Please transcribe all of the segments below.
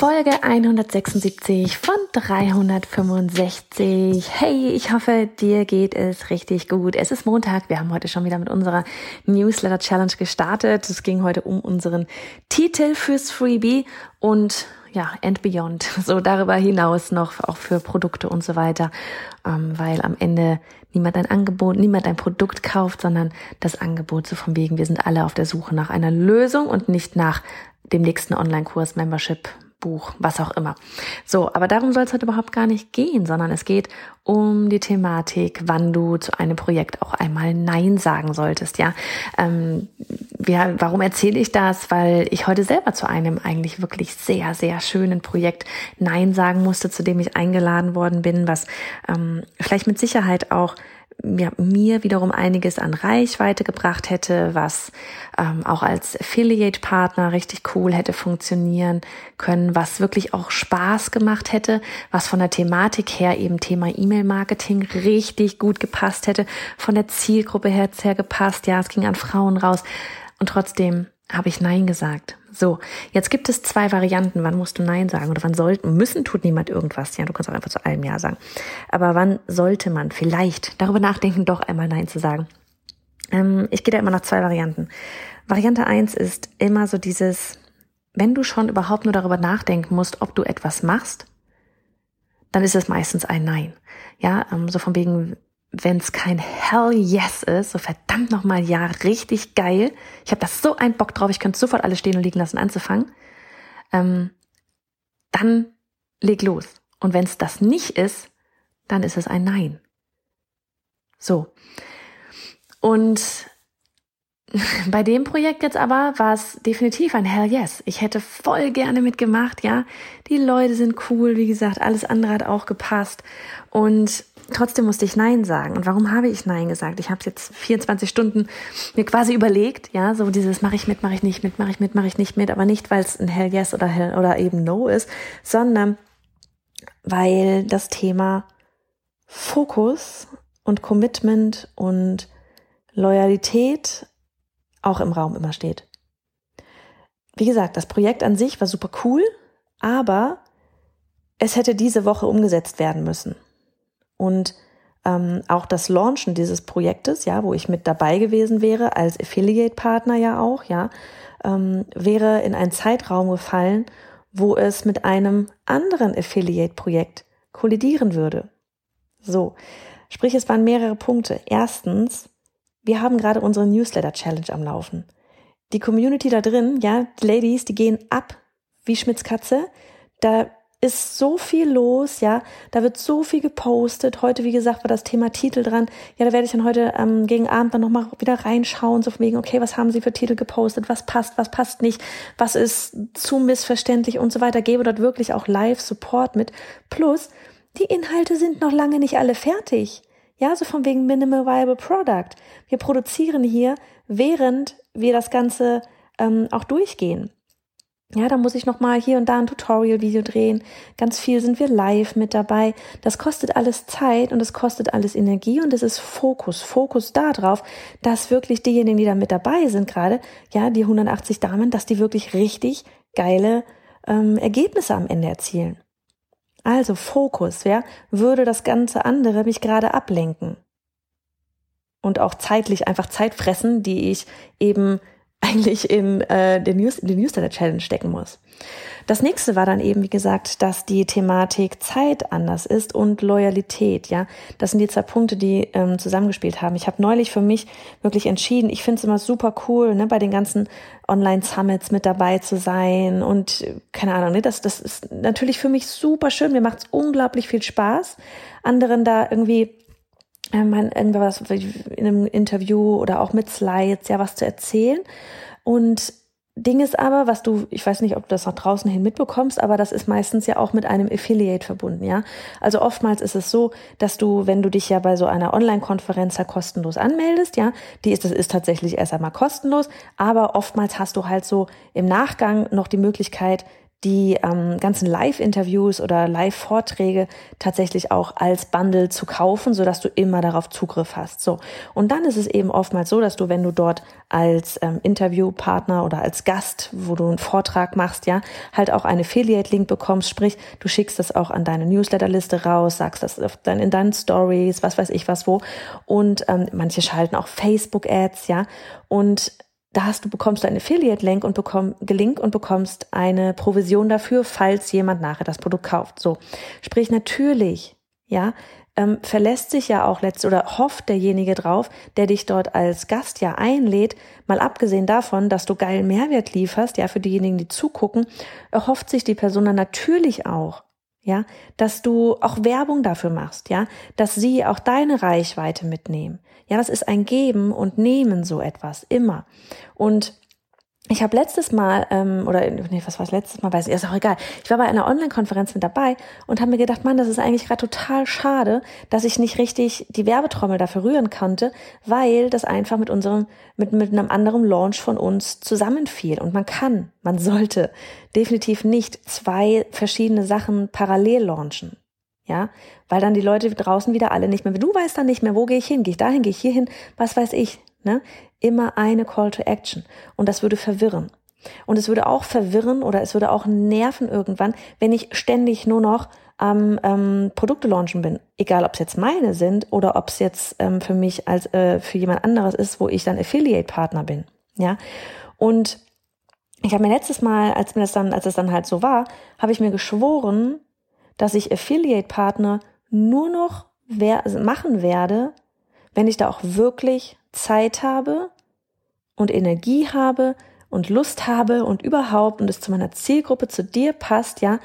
Folge 176 von 365. Hey, ich hoffe, dir geht es richtig gut. Es ist Montag. Wir haben heute schon wieder mit unserer Newsletter Challenge gestartet. Es ging heute um unseren Titel fürs Freebie und ja, and beyond. So darüber hinaus noch auch für Produkte und so weiter. Ähm, weil am Ende niemand ein Angebot, niemand ein Produkt kauft, sondern das Angebot so von wegen, wir sind alle auf der Suche nach einer Lösung und nicht nach dem nächsten Online-Kurs, Membership, Buch, was auch immer. So, aber darum soll es heute überhaupt gar nicht gehen, sondern es geht um die Thematik, wann du zu einem Projekt auch einmal Nein sagen solltest. Ja, ähm, ja warum erzähle ich das? Weil ich heute selber zu einem eigentlich wirklich sehr, sehr schönen Projekt Nein sagen musste, zu dem ich eingeladen worden bin, was ähm, vielleicht mit Sicherheit auch ja, mir wiederum einiges an Reichweite gebracht hätte, was ähm, auch als Affiliate-Partner richtig cool hätte funktionieren können, was wirklich auch Spaß gemacht hätte, was von der Thematik her eben Thema E-Mail-Marketing richtig gut gepasst hätte, von der Zielgruppe her, her gepasst, ja, es ging an Frauen raus. Und trotzdem habe ich Nein gesagt. So, jetzt gibt es zwei Varianten. Wann musst du Nein sagen oder wann sollten, müssen tut niemand irgendwas. Ja, du kannst auch einfach zu allem Ja sagen. Aber wann sollte man vielleicht darüber nachdenken, doch einmal Nein zu sagen? Ähm, ich gehe da immer noch zwei Varianten. Variante eins ist immer so dieses, wenn du schon überhaupt nur darüber nachdenken musst, ob du etwas machst, dann ist es meistens ein Nein. Ja, ähm, so von wegen, wenn es kein Hell Yes ist, so verdammt nochmal ja, richtig geil. Ich habe da so einen Bock drauf, ich könnte sofort alles stehen und liegen lassen, anzufangen. Ähm, dann leg los. Und wenn es das nicht ist, dann ist es ein Nein. So. Und bei dem Projekt jetzt aber war es definitiv ein Hell Yes. Ich hätte voll gerne mitgemacht, ja. Die Leute sind cool, wie gesagt, alles andere hat auch gepasst. Und trotzdem musste ich Nein sagen. Und warum habe ich Nein gesagt? Ich habe jetzt 24 Stunden mir quasi überlegt, ja, so dieses mache ich mit, mache ich nicht mit, mache ich mit, mache ich nicht mit, aber nicht, weil es ein Hell Yes oder Hell oder eben No ist, sondern weil das Thema Fokus und Commitment und Loyalität auch im Raum immer steht. Wie gesagt, das Projekt an sich war super cool, aber es hätte diese Woche umgesetzt werden müssen. Und ähm, auch das Launchen dieses Projektes, ja, wo ich mit dabei gewesen wäre, als Affiliate-Partner ja auch, ja, ähm, wäre in einen Zeitraum gefallen, wo es mit einem anderen Affiliate-Projekt kollidieren würde. So, sprich, es waren mehrere Punkte. Erstens, wir haben gerade unsere Newsletter-Challenge am Laufen. Die Community da drin, ja, die Ladies, die gehen ab wie Schmitz Katze. Da ist so viel los, ja, da wird so viel gepostet. Heute, wie gesagt, war das Thema Titel dran. Ja, da werde ich dann heute ähm, gegen Abend dann nochmal wieder reinschauen, so von wegen, okay, was haben sie für Titel gepostet, was passt, was passt nicht, was ist zu missverständlich und so weiter. Gebe dort wirklich auch Live-Support mit. Plus, die Inhalte sind noch lange nicht alle fertig. Ja, so von wegen Minimal Viable Product. Wir produzieren hier, während wir das Ganze ähm, auch durchgehen. Ja, da muss ich noch mal hier und da ein Tutorial-Video drehen. Ganz viel sind wir live mit dabei. Das kostet alles Zeit und es kostet alles Energie und es ist Fokus. Fokus darauf, dass wirklich diejenigen, die da mit dabei sind gerade, ja, die 180 Damen, dass die wirklich richtig geile ähm, Ergebnisse am Ende erzielen. Also Fokus, ja, würde das ganze andere mich gerade ablenken. Und auch zeitlich einfach Zeit fressen, die ich eben eigentlich in, äh, den, News, in die Newsletter Challenge stecken muss. Das nächste war dann eben, wie gesagt, dass die Thematik Zeit anders ist und Loyalität. Ja, das sind die zwei Punkte, die ähm, zusammengespielt haben. Ich habe neulich für mich wirklich entschieden. Ich finde es immer super cool, ne, bei den ganzen Online-Summits mit dabei zu sein und keine Ahnung. Ne, das, das ist natürlich für mich super schön. Mir macht es unglaublich viel Spaß, anderen da irgendwie äh, man irgendwas in einem Interview oder auch mit Slides ja was zu erzählen. Und Ding ist aber, was du, ich weiß nicht, ob du das nach draußen hin mitbekommst, aber das ist meistens ja auch mit einem Affiliate verbunden, ja. Also oftmals ist es so, dass du, wenn du dich ja bei so einer Online-Konferenz ja kostenlos anmeldest, ja, die ist, das ist tatsächlich erst einmal kostenlos, aber oftmals hast du halt so im Nachgang noch die Möglichkeit, die ähm, ganzen Live-Interviews oder Live-Vorträge tatsächlich auch als Bundle zu kaufen, so dass du immer darauf Zugriff hast. So und dann ist es eben oftmals so, dass du, wenn du dort als ähm, Interviewpartner oder als Gast, wo du einen Vortrag machst, ja, halt auch einen Affiliate-Link bekommst. Sprich, du schickst das auch an deine Newsletter-Liste raus, sagst das in deinen Stories, was weiß ich was wo. Und ähm, manche schalten auch Facebook-Ads, ja. Und da hast du bekommst du einen Affiliate-Link und bekomm, Link und bekommst eine Provision dafür, falls jemand nachher das Produkt kauft. So, sprich natürlich, ja, ähm, verlässt sich ja auch letzt oder hofft derjenige drauf, der dich dort als Gast ja einlädt, mal abgesehen davon, dass du geilen Mehrwert lieferst, ja, für diejenigen, die zugucken, erhofft sich die Person dann natürlich auch, ja, dass du auch Werbung dafür machst, ja, dass sie auch deine Reichweite mitnehmen. Ja, das ist ein Geben und Nehmen so etwas immer. Und ich habe letztes Mal, ähm, oder nee, was war es letztes Mal, weiß ich, ist auch egal. Ich war bei einer Online-Konferenz mit dabei und habe mir gedacht, Mann, das ist eigentlich gerade total schade, dass ich nicht richtig die Werbetrommel dafür rühren konnte, weil das einfach mit unserem, mit, mit einem anderen Launch von uns zusammenfiel. Und man kann, man sollte definitiv nicht zwei verschiedene Sachen parallel launchen. Ja, weil dann die Leute draußen wieder alle nicht mehr, du weißt dann nicht mehr, wo gehe ich hin, gehe ich dahin, gehe ich hierhin, was weiß ich, ne? Immer eine Call to Action und das würde verwirren. Und es würde auch verwirren oder es würde auch nerven irgendwann, wenn ich ständig nur noch am ähm, Produkte launchen bin. Egal, ob es jetzt meine sind oder ob es jetzt ähm, für mich als äh, für jemand anderes ist, wo ich dann Affiliate-Partner bin. Ja. Und ich habe mir letztes Mal, als mir das dann, als es dann halt so war, habe ich mir geschworen, dass ich Affiliate-Partner nur noch wer machen werde, wenn ich da auch wirklich Zeit habe und Energie habe und Lust habe und überhaupt und es zu meiner Zielgruppe, zu dir passt, ja,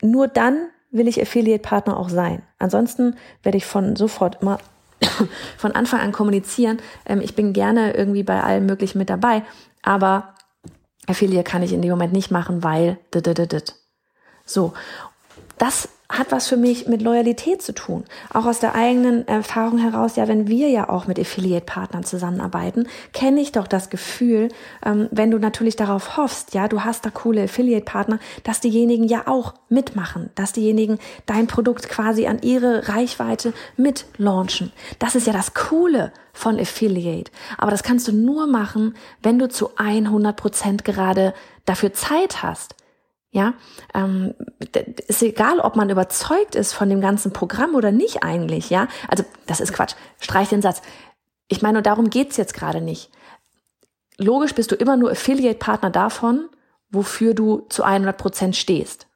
nur dann will ich Affiliate-Partner auch sein. Ansonsten werde ich von sofort immer von Anfang an kommunizieren. Ähm, ich bin gerne irgendwie bei allem Möglichen mit dabei, aber Affiliate kann ich in dem Moment nicht machen, weil so das hat was für mich mit Loyalität zu tun. Auch aus der eigenen Erfahrung heraus, ja, wenn wir ja auch mit Affiliate-Partnern zusammenarbeiten, kenne ich doch das Gefühl, ähm, wenn du natürlich darauf hoffst, ja, du hast da coole Affiliate-Partner, dass diejenigen ja auch mitmachen, dass diejenigen dein Produkt quasi an ihre Reichweite mit launchen. Das ist ja das Coole von Affiliate. Aber das kannst du nur machen, wenn du zu 100 Prozent gerade dafür Zeit hast. Ja, ähm, ist egal, ob man überzeugt ist von dem ganzen Programm oder nicht eigentlich. Ja, also das ist Quatsch. Streich den Satz. Ich meine, darum geht's jetzt gerade nicht. Logisch bist du immer nur Affiliate-Partner davon, wofür du zu 100 Prozent stehst.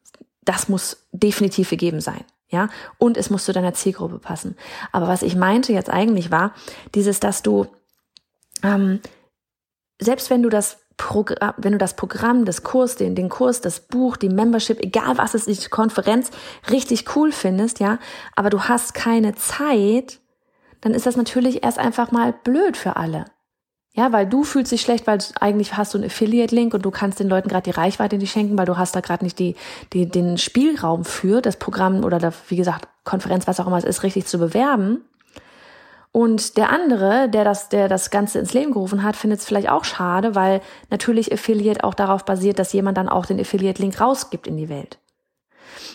Das muss definitiv gegeben sein. Ja, und es muss zu deiner Zielgruppe passen. Aber was ich meinte jetzt eigentlich war, dieses, dass du, ähm, selbst wenn du das Programm, wenn du das Programm, das Kurs, den, den Kurs, das Buch, die Membership, egal was es ist, die Konferenz richtig cool findest, ja, aber du hast keine Zeit, dann ist das natürlich erst einfach mal blöd für alle. Ja, weil du fühlst dich schlecht, weil eigentlich hast du einen Affiliate-Link und du kannst den Leuten gerade die Reichweite nicht schenken, weil du hast da gerade nicht die, die, den Spielraum für das Programm oder da, wie gesagt, Konferenz, was auch immer es ist, richtig zu bewerben. Und der andere, der das, der das Ganze ins Leben gerufen hat, findet es vielleicht auch schade, weil natürlich Affiliate auch darauf basiert, dass jemand dann auch den Affiliate-Link rausgibt in die Welt.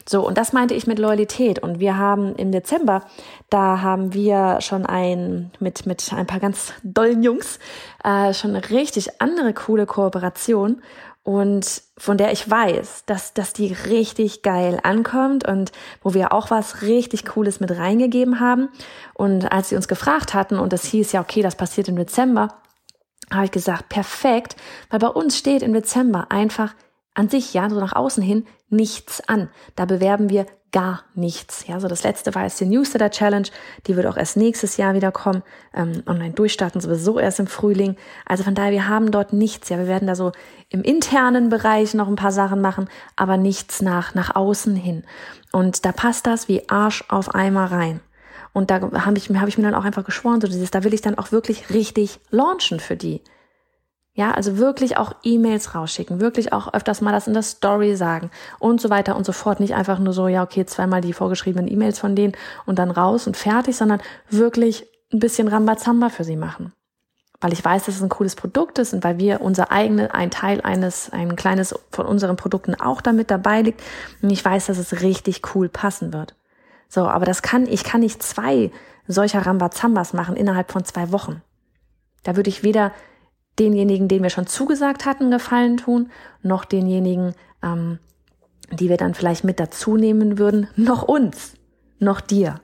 So, und das meinte ich mit Loyalität. Und wir haben im Dezember, da haben wir schon ein, mit, mit ein paar ganz dollen Jungs, äh, schon eine richtig andere coole Kooperation und von der ich weiß, dass, dass die richtig geil ankommt und wo wir auch was richtig Cooles mit reingegeben haben. Und als sie uns gefragt hatten und es hieß ja, okay, das passiert im Dezember, habe ich gesagt, perfekt, weil bei uns steht im Dezember einfach an sich, ja, so nach außen hin nichts an. Da bewerben wir gar nichts. Ja, so das letzte war jetzt die Newsletter Challenge. Die wird auch erst nächstes Jahr wieder kommen. Ähm, online durchstarten sowieso erst im Frühling. Also von daher, wir haben dort nichts. Ja, wir werden da so im internen Bereich noch ein paar Sachen machen, aber nichts nach, nach außen hin. Und da passt das wie Arsch auf Eimer rein. Und da habe ich, hab ich mir dann auch einfach geschworen, so dieses, da will ich dann auch wirklich richtig launchen für die. Ja, also wirklich auch E-Mails rausschicken, wirklich auch öfters mal das in der Story sagen und so weiter und so fort. Nicht einfach nur so, ja, okay, zweimal die vorgeschriebenen E-Mails von denen und dann raus und fertig, sondern wirklich ein bisschen Rambazamba für sie machen. Weil ich weiß, dass es ein cooles Produkt ist und weil wir unser eigene, ein Teil eines, ein kleines von unseren Produkten auch damit dabei liegt. Und ich weiß, dass es richtig cool passen wird. So, aber das kann, ich kann nicht zwei solcher Rambazambas machen innerhalb von zwei Wochen. Da würde ich weder denjenigen, denen wir schon zugesagt hatten, Gefallen tun, noch denjenigen, ähm, die wir dann vielleicht mit dazu nehmen würden, noch uns, noch dir.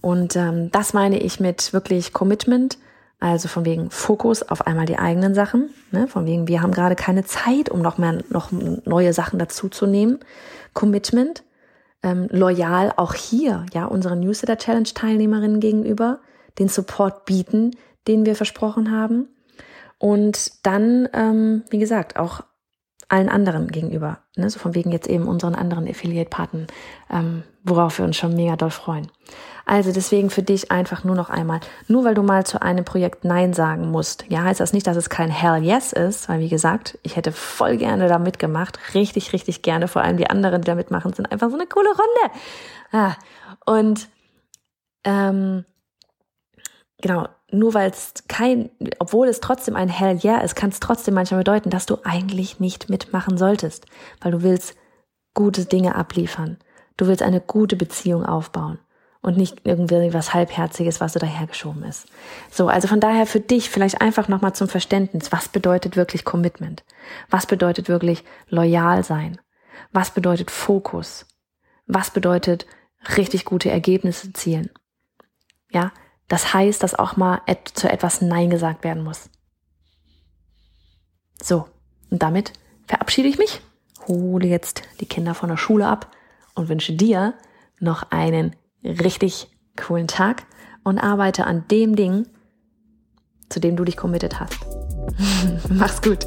Und ähm, das meine ich mit wirklich Commitment, also von wegen Fokus auf einmal die eigenen Sachen, ne? von wegen wir haben gerade keine Zeit, um noch mehr noch neue Sachen dazu zu nehmen. Commitment, ähm, loyal auch hier, ja, unseren Newsletter Challenge Teilnehmerinnen gegenüber, den Support bieten, den wir versprochen haben und dann, ähm, wie gesagt, auch allen anderen gegenüber. Ne? So von wegen jetzt eben unseren anderen Affiliate-Partnern, ähm, worauf wir uns schon mega doll freuen. Also deswegen für dich einfach nur noch einmal, nur weil du mal zu einem Projekt Nein sagen musst, ja, heißt das nicht, dass es kein Hell Yes ist, weil wie gesagt, ich hätte voll gerne da mitgemacht, richtig, richtig gerne, vor allem die anderen, die da mitmachen, sind einfach so eine coole Runde. Ah, und ähm, genau, nur weil es kein, obwohl es trotzdem ein Hell yeah ist, kann es trotzdem manchmal bedeuten, dass du eigentlich nicht mitmachen solltest, weil du willst gute Dinge abliefern. Du willst eine gute Beziehung aufbauen und nicht irgendwie was halbherziges, was so dahergeschoben ist. So, also von daher für dich vielleicht einfach nochmal zum Verständnis, was bedeutet wirklich Commitment? Was bedeutet wirklich loyal sein? Was bedeutet Fokus? Was bedeutet richtig gute Ergebnisse zielen? Ja, das heißt, dass auch mal zu etwas Nein gesagt werden muss. So, und damit verabschiede ich mich, hole jetzt die Kinder von der Schule ab und wünsche dir noch einen richtig coolen Tag und arbeite an dem Ding, zu dem du dich committed hast. Mach's gut.